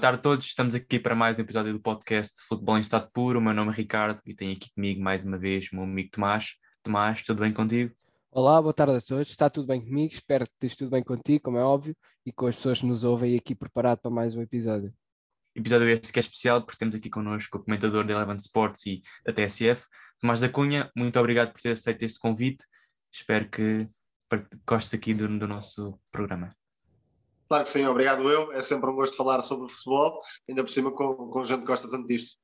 Boa tarde a todos, estamos aqui para mais um episódio do podcast Futebol em Estado Puro. O meu nome é Ricardo e tenho aqui comigo mais uma vez o meu amigo Tomás. Tomás, tudo bem contigo? Olá, boa tarde a todos. Está tudo bem comigo? Espero que esteja tudo bem contigo, como é óbvio, e com as pessoas que nos ouvem aqui preparado para mais um episódio. Episódio este que é especial porque temos aqui connosco o comentador da Eleven Sports e da TSF, Tomás da Cunha. Muito obrigado por ter aceito este convite. Espero que gostes aqui do, do nosso programa. Claro que sim, obrigado eu. É sempre um gosto falar sobre futebol, ainda por cima com, com gente que gosta tanto disto.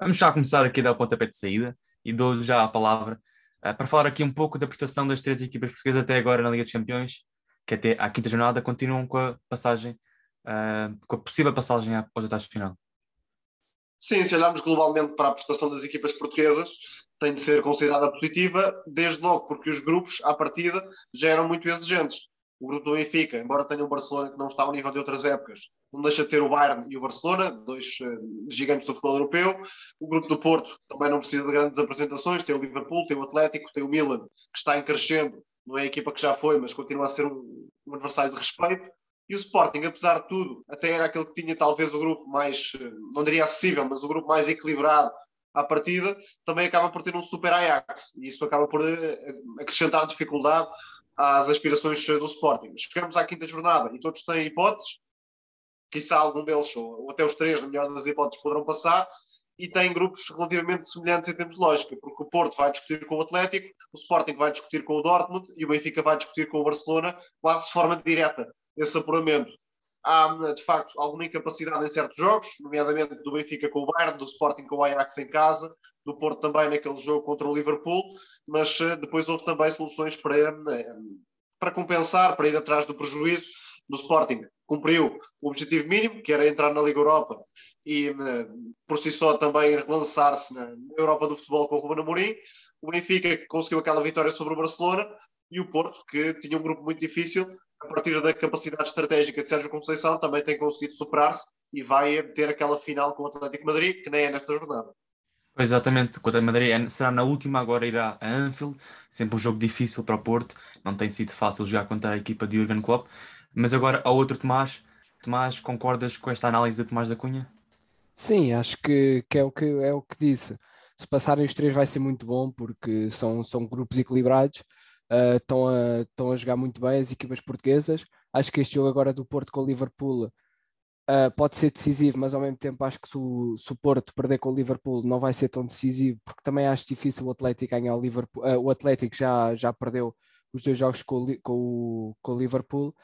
Vamos já começar aqui a dar o pontapé de saída e dou já a palavra uh, para falar aqui um pouco da prestação das três equipas portuguesas até agora na Liga dos Campeões, que até à quinta jornada continuam com a passagem, uh, com a possível passagem aos oitavos de final. Sim, se olharmos globalmente para a prestação das equipas portuguesas, tem de ser considerada positiva, desde logo porque os grupos, à partida, já eram muito exigentes o grupo do Benfica, embora tenha o Barcelona que não está ao nível de outras épocas, não deixa de ter o Bayern e o Barcelona, dois uh, gigantes do futebol europeu. O grupo do Porto também não precisa de grandes apresentações, tem o Liverpool, tem o Atlético, tem o Milan, que está em crescendo, não é a equipa que já foi, mas continua a ser um, um adversário de respeito. E o Sporting, apesar de tudo, até era aquele que tinha talvez o grupo mais, eh, não diria acessível, mas o grupo mais equilibrado à partida, também acaba por ter um super Ajax. E isso acaba por eh, acrescentar dificuldade às aspirações do Sporting. Chegamos à quinta jornada e todos têm hipóteses, quizá algum deles, ou até os três, na melhor das hipóteses, poderão passar, e têm grupos relativamente semelhantes em termos de lógica, porque o Porto vai discutir com o Atlético, o Sporting vai discutir com o Dortmund e o Benfica vai discutir com o Barcelona, quase de forma direta, esse apuramento. Há, de facto, alguma incapacidade em certos jogos, nomeadamente do Benfica com o Bayern, do Sporting com o Ajax em casa, do Porto também naquele jogo contra o Liverpool, mas uh, depois houve também soluções para, uh, para compensar, para ir atrás do prejuízo do Sporting. Cumpriu o objetivo mínimo, que era entrar na Liga Europa e uh, por si só também relançar-se na Europa do futebol com o Ruben Amorim. O Benfica conseguiu aquela vitória sobre o Barcelona e o Porto, que tinha um grupo muito difícil, a partir da capacidade estratégica de Sérgio Conceição, também tem conseguido superar-se e vai ter aquela final com o Atlético Madrid, que nem é nesta jornada. Exatamente, o Atlético Madrid é, será na última, agora irá a Anfield, sempre um jogo difícil para o Porto, não tem sido fácil jogar contra a equipa de Jurgen Klopp, mas agora ao outro Tomás, Tomás, concordas com esta análise de Tomás da Cunha? Sim, acho que, que, é, o que é o que disse. Se passarem os três vai ser muito bom, porque são, são grupos equilibrados, uh, estão, a, estão a jogar muito bem as equipas portuguesas. Acho que este jogo agora do Porto com o Liverpool Uh, pode ser decisivo, mas ao mesmo tempo acho que se o, se o, Porto perder com o Liverpool não vai ser tão decisivo, porque também acho difícil o Atlético ganhar o Liverpool. Uh, o Atlético já, já perdeu os dois jogos com o, com, o, com o Liverpool,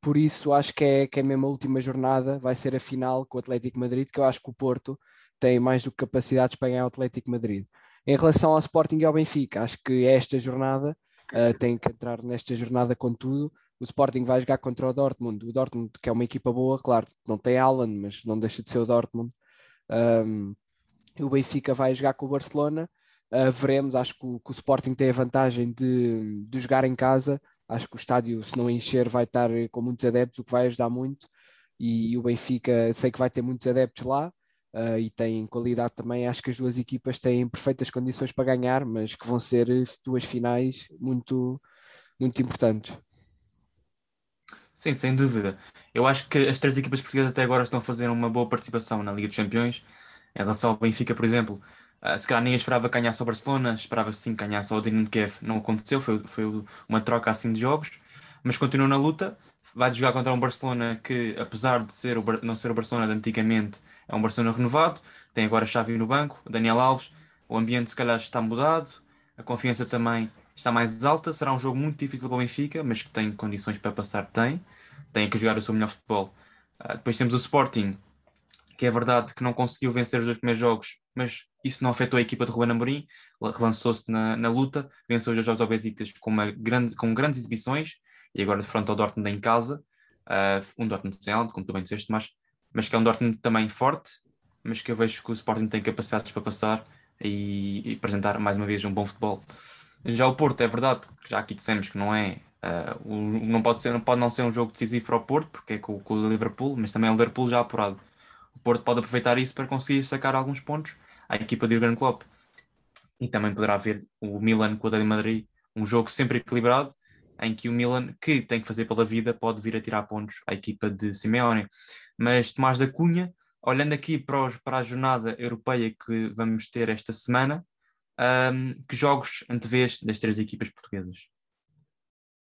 por isso acho que é, que é mesmo a última jornada, vai ser a final com o Atlético Madrid, que eu acho que o Porto tem mais do que capacidades para ganhar o Atlético Madrid. Em relação ao Sporting e ao Benfica, acho que esta jornada uh, tem que entrar nesta jornada com tudo o Sporting vai jogar contra o Dortmund. O Dortmund, que é uma equipa boa, claro, não tem Alan, mas não deixa de ser o Dortmund. Um, o Benfica vai jogar com o Barcelona. Uh, veremos, acho que o, que o, Sporting tem a vantagem de, de jogar em casa. Acho que o estádio, se não encher, vai estar com muitos adeptos, o que vai ajudar muito. E, e o Benfica, sei que vai ter muitos adeptos lá. Uh, e tem qualidade também. Acho que as duas equipas têm perfeitas condições para ganhar, mas que vão ser duas finais muito, muito importantes. Sim, sem dúvida. Eu acho que as três equipas portuguesas até agora estão a fazer uma boa participação na Liga dos Campeões. Em relação ao Benfica, por exemplo, uh, se calhar ninguém esperava ganhar só o Barcelona, esperava sim ganhar só o Dinamo Kiev. Não aconteceu, foi, foi uma troca assim de jogos, mas continua na luta. Vai jogar contra um Barcelona que, apesar de ser o, não ser o Barcelona de antigamente, é um Barcelona renovado. Tem agora Xavi no banco, Daniel Alves. O ambiente se calhar está mudado, a confiança também está mais alta. Será um jogo muito difícil para o Benfica, mas que tem condições para passar, tem. Tem que jogar o seu melhor futebol. Uh, depois temos o Sporting, que é verdade que não conseguiu vencer os dois primeiros jogos, mas isso não afetou a equipa de Ruben Amorim, relançou-se na, na, luta, venceu os dois jogos ao Besiktas com, uma grande, com grandes exibições, e agora de frente ao Dortmund em casa, uh, um Dortmund sem alto, como tu bem disseste, mas, mas que é um Dortmund também forte, mas que eu vejo que o Sporting tem capacidades para passar e, e apresentar mais uma vez um bom futebol. Já o Porto, é verdade, já aqui dissemos que não é. Uh, o, não, pode ser, não pode não ser um jogo decisivo para o Porto, porque é com, com o Liverpool, mas também é o Liverpool já apurado. O Porto pode aproveitar isso para conseguir sacar alguns pontos à equipa de Jurgen Klopp. E também poderá haver o Milan com o Atlético Madrid, um jogo sempre equilibrado em que o Milan, que tem que fazer pela vida, pode vir a tirar pontos à equipa de Simeone. Mas Tomás da Cunha, olhando aqui para, os, para a jornada europeia que vamos ter esta semana, um, que jogos antevês das três equipas portuguesas?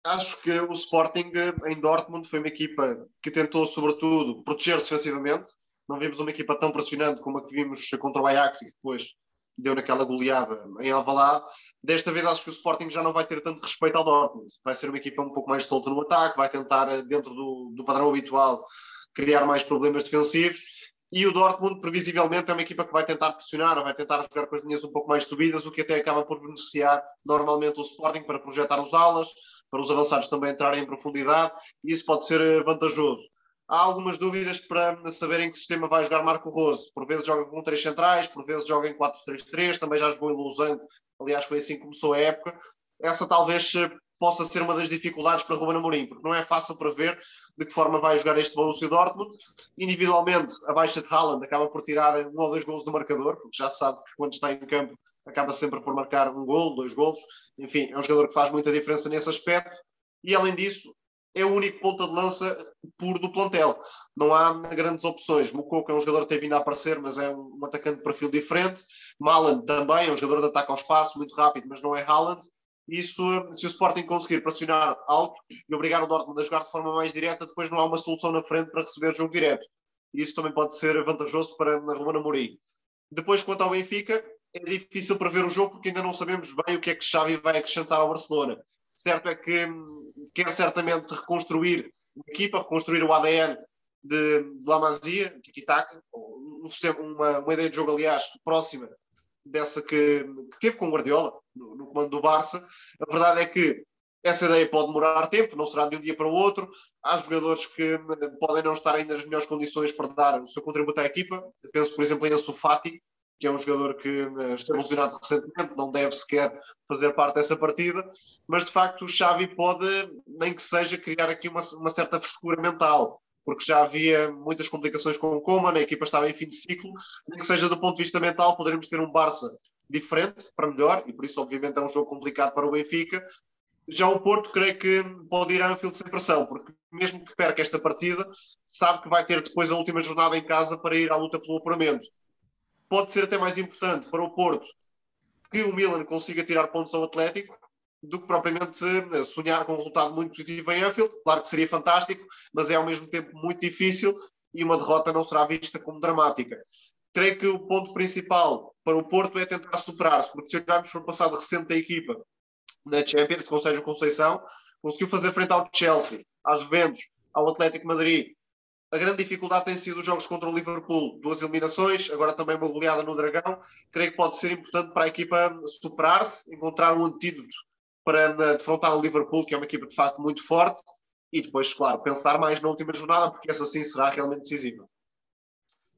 Acho que o Sporting em Dortmund foi uma equipa que tentou, sobretudo, proteger-se defensivamente. Não vimos uma equipa tão pressionante como a que vimos contra o Ajax e que depois deu naquela goleada em Alvalade. Desta vez acho que o Sporting já não vai ter tanto respeito ao Dortmund. Vai ser uma equipa um pouco mais solta no ataque, vai tentar, dentro do, do padrão habitual, criar mais problemas defensivos e o Dortmund, previsivelmente, é uma equipa que vai tentar pressionar, vai tentar jogar com as linhas um pouco mais subidas, o que até acaba por beneficiar normalmente o Sporting para projetar os alas, para os avançados também entrarem em profundidade, e isso pode ser eh, vantajoso. Há algumas dúvidas para saber em que sistema vai jogar Marco Rose. Por vezes joga com três centrais, por vezes joga em 4-3-3, também já jogou em Losango, aliás, foi assim que começou a época. Essa talvez eh, possa ser uma das dificuldades para Ruben Amorim, porque não é fácil prever de que forma vai jogar este Borussia Dortmund. Individualmente, a baixa de Haaland acaba por tirar um ou dois gols do marcador, porque já sabe que quando está em campo acaba sempre por marcar um gol, dois gols. Enfim, é um jogador que faz muita diferença nesse aspecto. E além disso, é o único ponta de lança puro do plantel. Não há grandes opções. Moukoko é um jogador que tem vindo a aparecer, mas é um, um atacante de perfil diferente. Malan também é um jogador de ataque ao espaço, muito rápido, mas não é Haaland. Isso, se o Sporting conseguir pressionar alto e obrigar o Dortmund a jogar de forma mais direta, depois não há uma solução na frente para receber jogo direto. Isso também pode ser vantajoso para a Romana Amorim. Depois, quanto ao Benfica, é difícil prever o jogo porque ainda não sabemos bem o que é que Xavi vai acrescentar ao Barcelona. Certo é que hum, quer certamente reconstruir a equipa, reconstruir o ADN de, de La Masia, tiki-taka, uma, uma ideia de jogo, aliás, próxima dessa que, que teve com o Guardiola no, no, comando do Barça. A verdade é que essa ideia pode demorar tempo, não será de um dia para o outro. Há jogadores que eh, podem não estar ainda nas melhores condições para dar o seu contributo à equipa. Penso, por exemplo, em Ansu Fati, que é um jogador que eh, esteve lesionado recentemente, não deve sequer fazer parte dessa partida, mas de facto o Xavi pode, nem que seja, criar aqui uma, uma certa frescura mental porque já havia muitas complicações com o Coman, a equipa estava em fim de ciclo, nem que seja do ponto de vista mental, poderemos ter um Barça diferente, para melhor, e por isso, obviamente, é um jogo complicado para o Benfica. Já o Porto, creio que pode ir a Anfield sem pressão, porque mesmo que perca esta partida, sabe que vai ter depois a última jornada em casa para ir à luta pelo apuramento. Pode ser até mais importante para o Porto que o Milan consiga tirar pontos ao Atlético, do que propriamente eh, sonhar com um resultado muito positivo em Anfield. Claro que seria fantástico, mas é ao mesmo tempo muito difícil e uma derrota não será vista como dramática. Creio que o ponto principal para o Porto é tentar superar-se, porque se olharmos para o passado recente da equipa na Champions, com o Sérgio Conceição, conseguiu fazer frente ao Chelsea, às Juventus, ao Atlético Madrid. A grande dificuldade tem sido os jogos contra o Liverpool, duas eliminações, agora também uma goleada no Dragão. Creio que pode ser importante para a equipa superar-se, encontrar um antídoto para defrontar o Liverpool, que é uma equipa de facto muito forte, e depois, claro, pensar mais na última jornada, porque essa sim será realmente decisiva.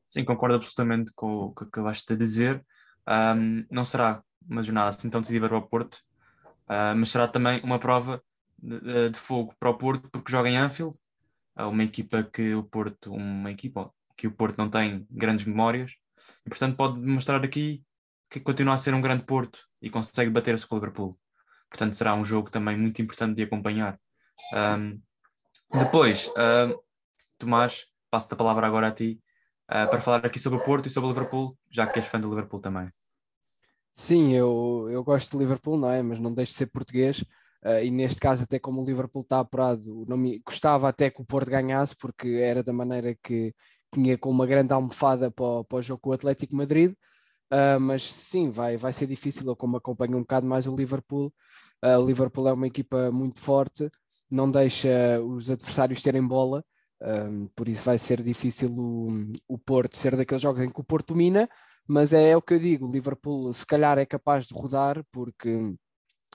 Sim, concordo absolutamente com o que acabaste de dizer. Um, não será uma jornada assim tão decisiva para o Porto, uh, mas será também uma prova de, de, fogo para o Porto, porque joga em Anfield, uma equipa que o Porto, uma equipa que o Porto não tem grandes memórias, e portanto pode demonstrar aqui que continua a ser um grande Porto e consegue bater-se com o Liverpool. Portanto, será um jogo também muito importante de acompanhar. Um, depois, uh, Tomás, passo a palavra agora a ti uh, para falar aqui sobre o Porto e sobre o Liverpool, já que és fã do Liverpool também. Sim, eu, eu gosto de Liverpool, não é? Mas não deixo de ser português. Uh, e neste caso, até como o Liverpool está apurado, não me, gostava até que o Porto ganhasse, porque era da maneira que tinha com uma grande almofada para, o, para o jogo com o Atlético Madrid. Uh, mas sim, vai, vai ser difícil. Eu, como acompanho um bocado mais o Liverpool, uh, o Liverpool é uma equipa muito forte, não deixa os adversários terem bola, um, por isso vai ser difícil o, o Porto ser daqueles jogos em que o Porto domina. Mas é, é o que eu digo: o Liverpool, se calhar, é capaz de rodar, porque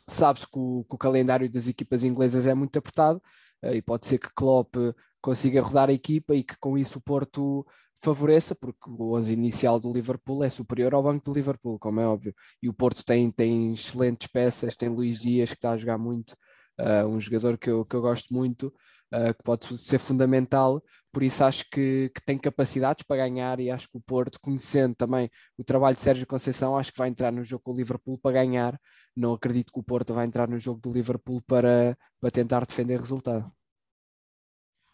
sabe-se que, que o, calendário das equipas inglesas é muito apertado. Uh, e pode ser que Klopp consiga rodar a equipa e que com isso o Porto favoreça, porque o 11 inicial do Liverpool é superior ao banco do Liverpool, como é óbvio. E o Porto tem, tem excelentes peças, tem Luís Dias que está a jogar muito, uh, um jogador que eu, que eu gosto muito. Uh, que pode ser fundamental, por isso acho que, que, tem capacidades para ganhar e acho que o Porto, conhecendo também o trabalho de Sérgio Conceição, acho que vai entrar no jogo com o Liverpool para ganhar. Não acredito que o Porto vai entrar no jogo do Liverpool para, para tentar defender o resultado.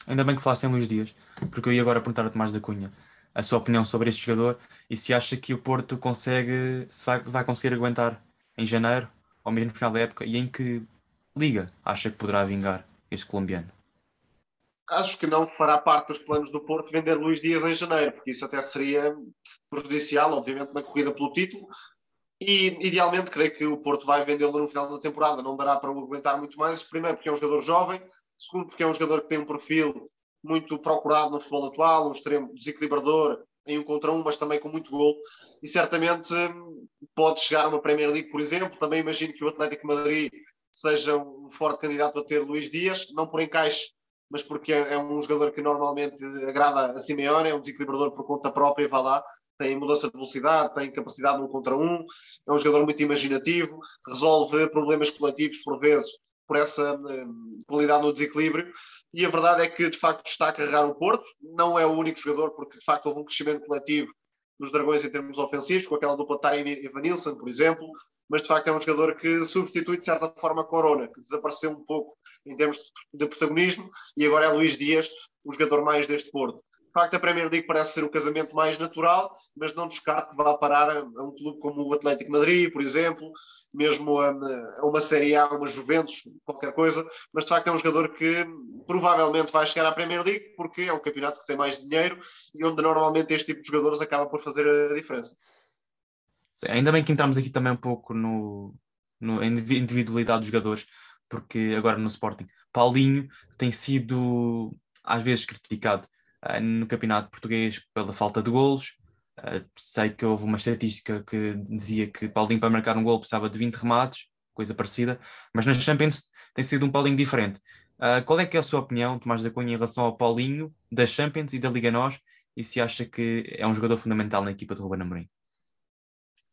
Ainda bem que falaste em Luís Dias, porque eu ia agora perguntar a Tomás da Cunha a sua opinião sobre este jogador e se acha que o Porto consegue, se vai, vai conseguir aguentar em janeiro ou mesmo no final da época e em que liga acha que poderá vingar este colombiano? Acho que não fará parte dos planos do Porto vender Luís Dias em janeiro, porque isso até seria prejudicial, obviamente, na corrida pelo título. E idealmente creio que o Porto vai vendê-lo no final da temporada, não dará para o aguentar muito mais. Primeiro, porque é um jogador jovem, segundo, porque é um jogador que tem um perfil muito procurado no futebol atual, um extremo desequilibrador em um contra um, mas também com muito gol. E certamente pode chegar a uma Premier League, por exemplo. Também imagino que o Atlético Madrid seja um forte candidato a ter Luís Dias, não por encaixe, mas porque é, é um jogador que normalmente agrada a Simeone, é um desequilibrador por conta própria, vá lá, tem mudança de velocidade, tem capacidade no contra um, é um jogador muito imaginativo, resolve problemas coletivos por vezes por essa hum, qualidade no desequilíbrio e a verdade é que de facto está a carregar o Porto, não é o único jogador, porque de facto houve um crescimento coletivo dos Dragões em termos ofensivos, com aquela dupla Tarek e Evanilson, por exemplo, mas de facto é um jogador que substitui de certa forma a Corona, que desapareceu um pouco em termos de protagonismo, e agora é Luís Dias, o jogador mais deste Porto facto, a Premier League parece ser o casamento mais natural, mas não descarto que vá parar a um clube como o Atlético Madrid, por exemplo, mesmo a, a, uma Série A, uma Juventus, qualquer coisa. Mas de facto é um jogador que provavelmente vai chegar à Premier League, porque é um campeonato que tem mais dinheiro e onde normalmente este tipo de jogadores acaba por fazer a diferença. Ainda bem que entramos aqui também um pouco no, no individualidade dos jogadores, porque agora no Sporting, Paulinho tem sido às vezes criticado uh, no campeonato português pela falta de golos. Uh, sei que houve uma estatística que dizia que Paulinho para marcar um gol precisava de 20 remates, coisa parecida, mas nas Champions tem sido um Paulinho diferente. Uh, qual é que é a sua opinião, Tomás da Cunha, em relação ao Paulinho da Champions e da Liga NOS e se acha que é um jogador fundamental na equipa de Ruben Amorim?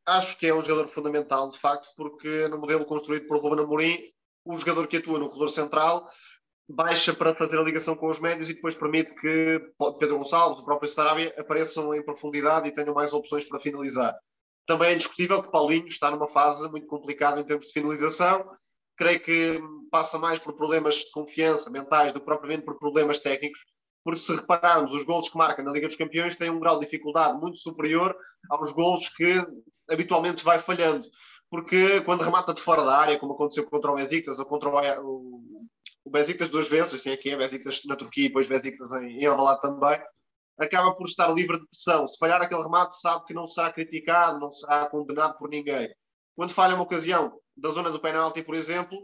Acho que é um jogador fundamental, de facto, porque no modelo construído por Ruben Amorim, o jogador que atua no corredor central baixa para fazer a ligação com os médios e depois permite que Pedro Gonçalves, o próprio Sarabia, apareçam em profundidade e tenham mais opções para finalizar. Também é indiscutível que Paulinho está numa fase muito complicada em termos de finalização. Creio que passa mais por problemas de confiança mentais do que propriamente por problemas técnicos, porque se repararmos, os golos que marca na Liga dos Campeões têm um grau de dificuldade muito superior aos golos que habitualmente vai falhando. Porque quando remata de fora da área, como aconteceu contra o Besiktas ou contra o, o Besiktas duas vezes, assim é que é, Besiktas na Turquia e depois Besiktas em, em Alvalade também, acaba por estar livre de pressão. Se falhar aquele remate, sabe que não será criticado, não será condenado por ninguém. Quando falha uma ocasião da zona do penalti, por exemplo,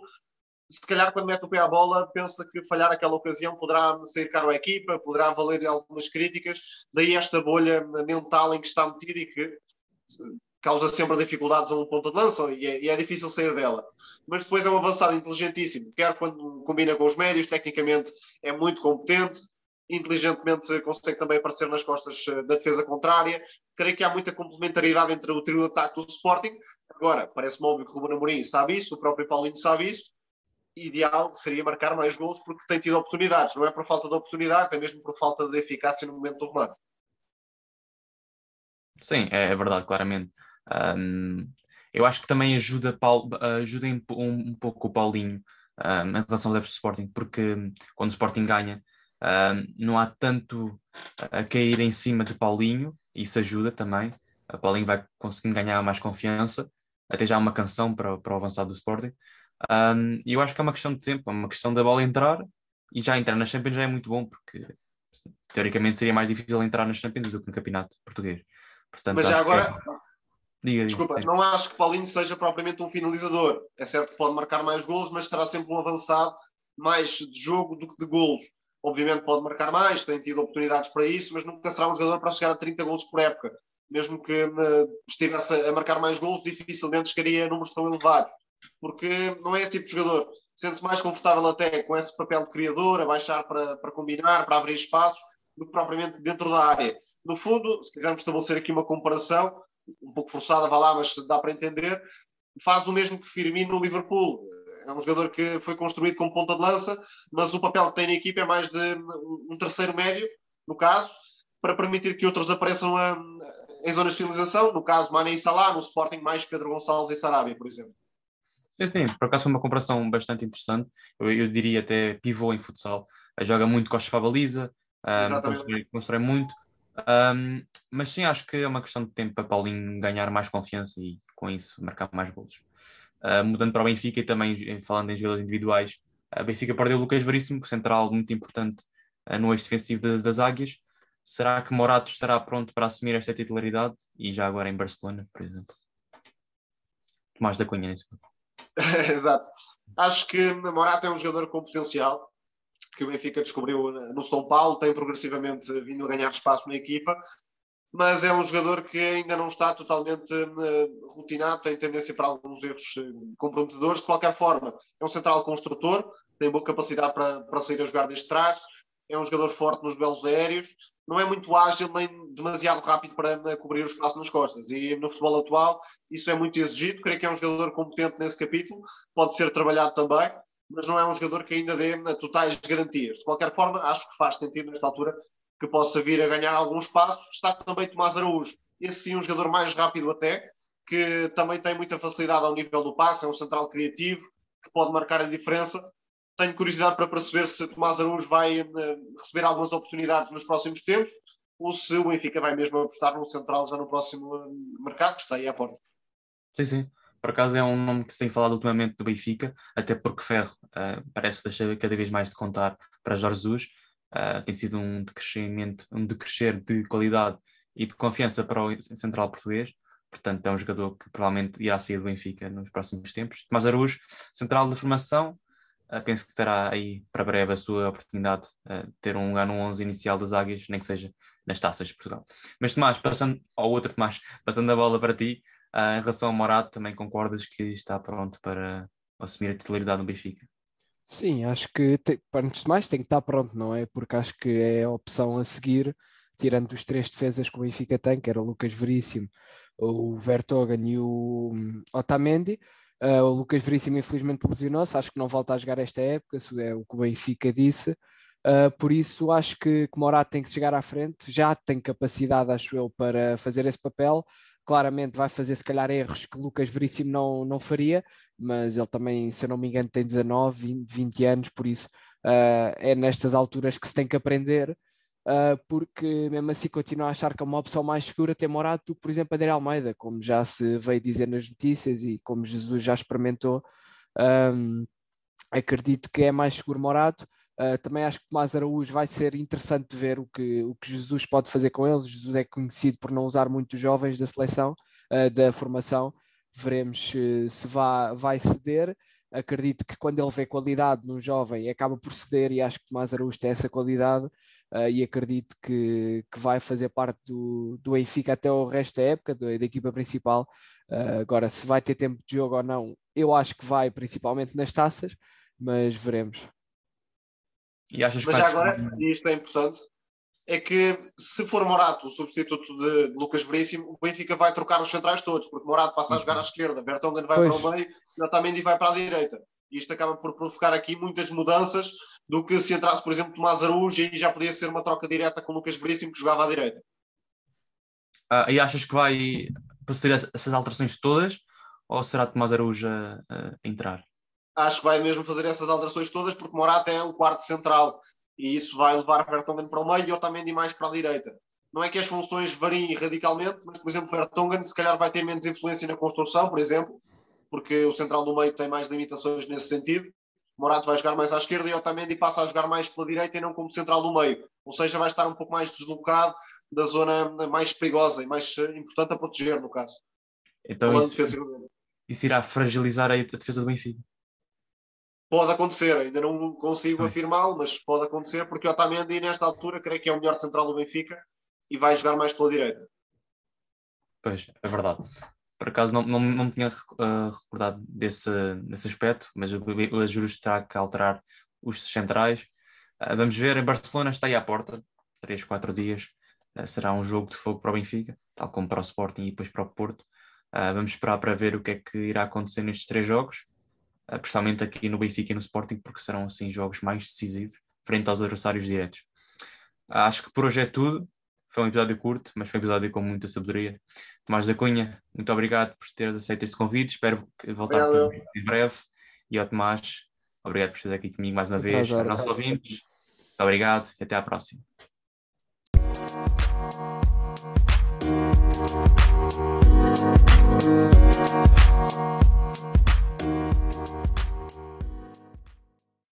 se calhar quando mete o pé à bola, pensa que falhar aquela ocasião poderá sair caro à equipa, poderá valer algumas críticas. Daí esta bolha mental em que está metido e que causa sempre dificuldades a um ponto de lança e é, e é, difícil sair dela. Mas depois é um avançado inteligentíssimo, quer quando combina com os médios, tecnicamente é muito competente, inteligentemente consegue também aparecer nas costas eh, da defesa contrária. Creio que há muita complementaridade entre o trio de ataque do Sporting. Agora, parece-me óbvio que o Ruben Amorim sabe isso, o próprio Paulinho sabe isso. Ideal seria marcar mais gols porque tem tido oportunidades. Não é por falta de oportunidades, é mesmo por falta de eficácia no momento do remate. Sim, é, é verdade, claramente. Um, eu acho que também ajuda, ajuda um, um pouco o Paulinho um, em relação ao Sporting, porque quando o Sporting ganha, não há tanto a cair em cima de Paulinho, isso ajuda também. O Paulinho vai conseguindo ganhar mais confiança, até já há uma canção para, para o avançado do Sporting. Um, e eu acho que é uma questão de tempo, é uma questão da bola entrar e já entrar na Champions já é muito bom, porque teoricamente seria mais difícil entrar na Champions do que no Campeonato Português. Portanto, Mas já agora, é... Diga, Desculpa, diga. não acho que Paulinho seja propriamente um finalizador. É certo que pode marcar mais golos, mas será sempre um avançado mais de jogo do que de golos. Obviamente pode marcar mais, tem tido oportunidades para isso, mas nunca será um jogador para chegar a 30 golos por época. Mesmo que uh, estivesse a marcar mais golos, dificilmente chegaria a números tão elevados. Porque não é esse tipo de jogador. Sente-se mais confortável até com esse papel de criador, a baixar para, para combinar, para abrir espaços, do que propriamente dentro da área. No fundo, se quisermos estabelecer aqui uma comparação, um pouco forçada, vá lá, mas dá para entender, faz o mesmo que Firmino no Liverpool. é um jogador que foi construído como ponta de lança, mas o papel que tem na equipa é mais de um terceiro médio, no caso, para permitir que outros apareçam a, em zonas de finalização, no caso Mané e Salah, no Sporting mais Pedro Gonçalves e Sarabia, por exemplo. Sim, sim, por acaso foi uma comparação bastante interessante. Eu, eu diria até pivô em futsal. Joga muito para a baliza, um, constrói, constrói, muito. Um, mas sim, acho que é uma questão de tempo para Paulinho ganhar mais confiança e com isso marcar mais gols. Uh, mudando para o Benfica e também falando em jogadores individuais, a Benfica perdeu o Lucas Veríssimo, central muito importante uh, no eixo defensivo das, das Águias. Será que Morato estará pronto para assumir esta titularidade e já agora em Barcelona, por exemplo? Tomás da Cunha, nesse caso. Exato. Acho que Morata é um jogador com potencial que o Benfica descobriu no São Paulo, tem progressivamente vindo a ganhar espaço na equipa, mas é um jogador que ainda não está totalmente uh, rotinado, tem tendência para alguns erros uh, comprometedores. De qualquer forma, é um central construtor, tem boa capacidade para, para sair a jogar desde trás, é um jogador forte nos belos aéreos, não é muito ágil nem demasiado rápido para cobrir o espaço nas costas. E no futebol atual isso é muito exigido. Creio que é um jogador competente nesse capítulo, pode ser trabalhado também, mas não é um jogador que ainda dê né, totais garantias. De qualquer forma, acho que faz sentido nesta altura que possa vir a ganhar algum espaço. Está também Tomás Araújo, esse sim um jogador mais rápido até, que também tem muita facilidade ao nível do passe, é um central criativo, que pode marcar a diferença tenho curiosidade para perceber se Tomás Araújo vai uh, receber algumas oportunidades nos próximos tempos ou se o Benfica vai mesmo apostar no central já no próximo uh, mercado, que está aí à porta. Sim, sim. Por acaso é um nome que se tem falado ultimamente do Benfica, até porque Ferro uh, parece deixar cada vez mais de contar para Jorge Jesus. tem sido um decrescimento, um decrescer de qualidade e de confiança para o central português. Portanto, é um jogador que provavelmente irá sair do Benfica nos próximos tempos. Tomás Araújo, central de formação, Uh, penso que terá aí para breve a sua oportunidade uh, de ter um lugar no 11 inicial das Águias, nem que seja nas taças de Portugal. Mas Tomás, passando ao outro Tomás, passando a bola para ti, uh, em relação ao Morato, também concordas que está pronto para assumir a titularidade no Benfica? Sim, acho que te, antes de mais tem que estar pronto, não é? Porque acho que é a opção a seguir, tirando os três defesas que o Benfica tem, que era o Lucas Veríssimo, o Vertogen e o um, Otamendi Uh, o Lucas Veríssimo infelizmente lesionou-se, acho que não volta a jogar esta época, isso é o que o Benfica disse. Uh, por isso acho que, que Morato tem que chegar à frente, já tem capacidade, acho eu, para fazer esse papel. Claramente vai fazer se calhar erros que Lucas Veríssimo não, não faria, mas ele também, se eu não me engano, tem 19, 20, 20 anos, por isso uh, é nestas alturas que se tem que aprender porque mesmo assim continuo a achar que é uma opção mais segura ter Morato por exemplo, Adriano Almeida, como já se veio dizer nas notícias e como Jesus já experimentou. Um, acredito que é mais seguro Morato. Uh, também acho que Tomás Araújo vai ser interessante ver o que, o que Jesus pode fazer com eles. Jesus é conhecido por não usar muito jovens da seleção, uh, da formação. Veremos se, se vai, vai ceder. Acredito que quando ele vê qualidade num jovem, acaba por ceder e acho que Tomás Araújo tem essa qualidade uh, e acredito que, que vai fazer parte do, do Benfica até o resto da época, da, da equipa principal. Uh, agora, se vai ter tempo de jogo ou não, eu acho que vai, principalmente nas taças, mas veremos. E achas mas já agora, e isto é importante, é que se for Morato o substituto de, de Lucas Veríssimo, o Benfica vai trocar os centrais todos, porque Morato passa a jogar à esquerda, Bertongan vai pois. para o meio Otamendi vai para a direita. E isto acaba por provocar aqui muitas mudanças do que se entrasse, por exemplo, Tomás Araújo e já podia ser uma troca direta com o Lucas Veríssimo que jogava à direita. Ah, e achas que vai proceder essas alterações todas ou será Tomás Araújo a, a, entrar? Acho que vai mesmo fazer essas alterações todas porque Morata é o quarto central e isso vai levar Vertonghen para o meio e Otamendi mais para a direita. Não é que as funções variem radicalmente, mas, por exemplo, Vertonghen se calhar vai ter menos influência na construção, por exemplo, porque o central do meio tem mais limitações nesse sentido. Morato vai jogar mais à esquerda e Otamendi passa a jogar mais pela direita e não como central do meio. Ou seja, vai estar um pouco mais deslocado da zona mais perigosa e mais eh, importante a proteger, no caso. Então isso, isso, irá fragilizar a defesa do Benfica? Pode acontecer, ainda não consigo afirmá-lo, mas pode acontecer porque o Otamendi nesta altura creio que é o melhor central do Benfica e vai jogar mais pela direita. Pois, é verdade por acaso não, não, não me tinha uh, recordado desse, desse aspecto, mas o, o Ajurus está a alterar os centrais. Uh, vamos ver, em Barcelona está aí à porta, 3, 4 dias. Uh, será um jogo de fogo para o Benfica, tal como para o Sporting e depois para o Porto. vamos esperar para ver o que é que irá acontecer nestes três jogos. principalmente aqui no Benfica e no Sporting, porque serão assim jogos mais decisivos frente aos adversários diretos. Acho que por hoje é tudo. Foi um episódio curto, mas foi um episódio com muita sabedoria. Tomás da Cunha, muito obrigado por teres aceito este convite. Espero voltar Valeu. em breve. E ao Tomás, obrigado por estar aqui comigo mais uma vez vez. os nossos ouvintes, muito obrigado e até à próxima.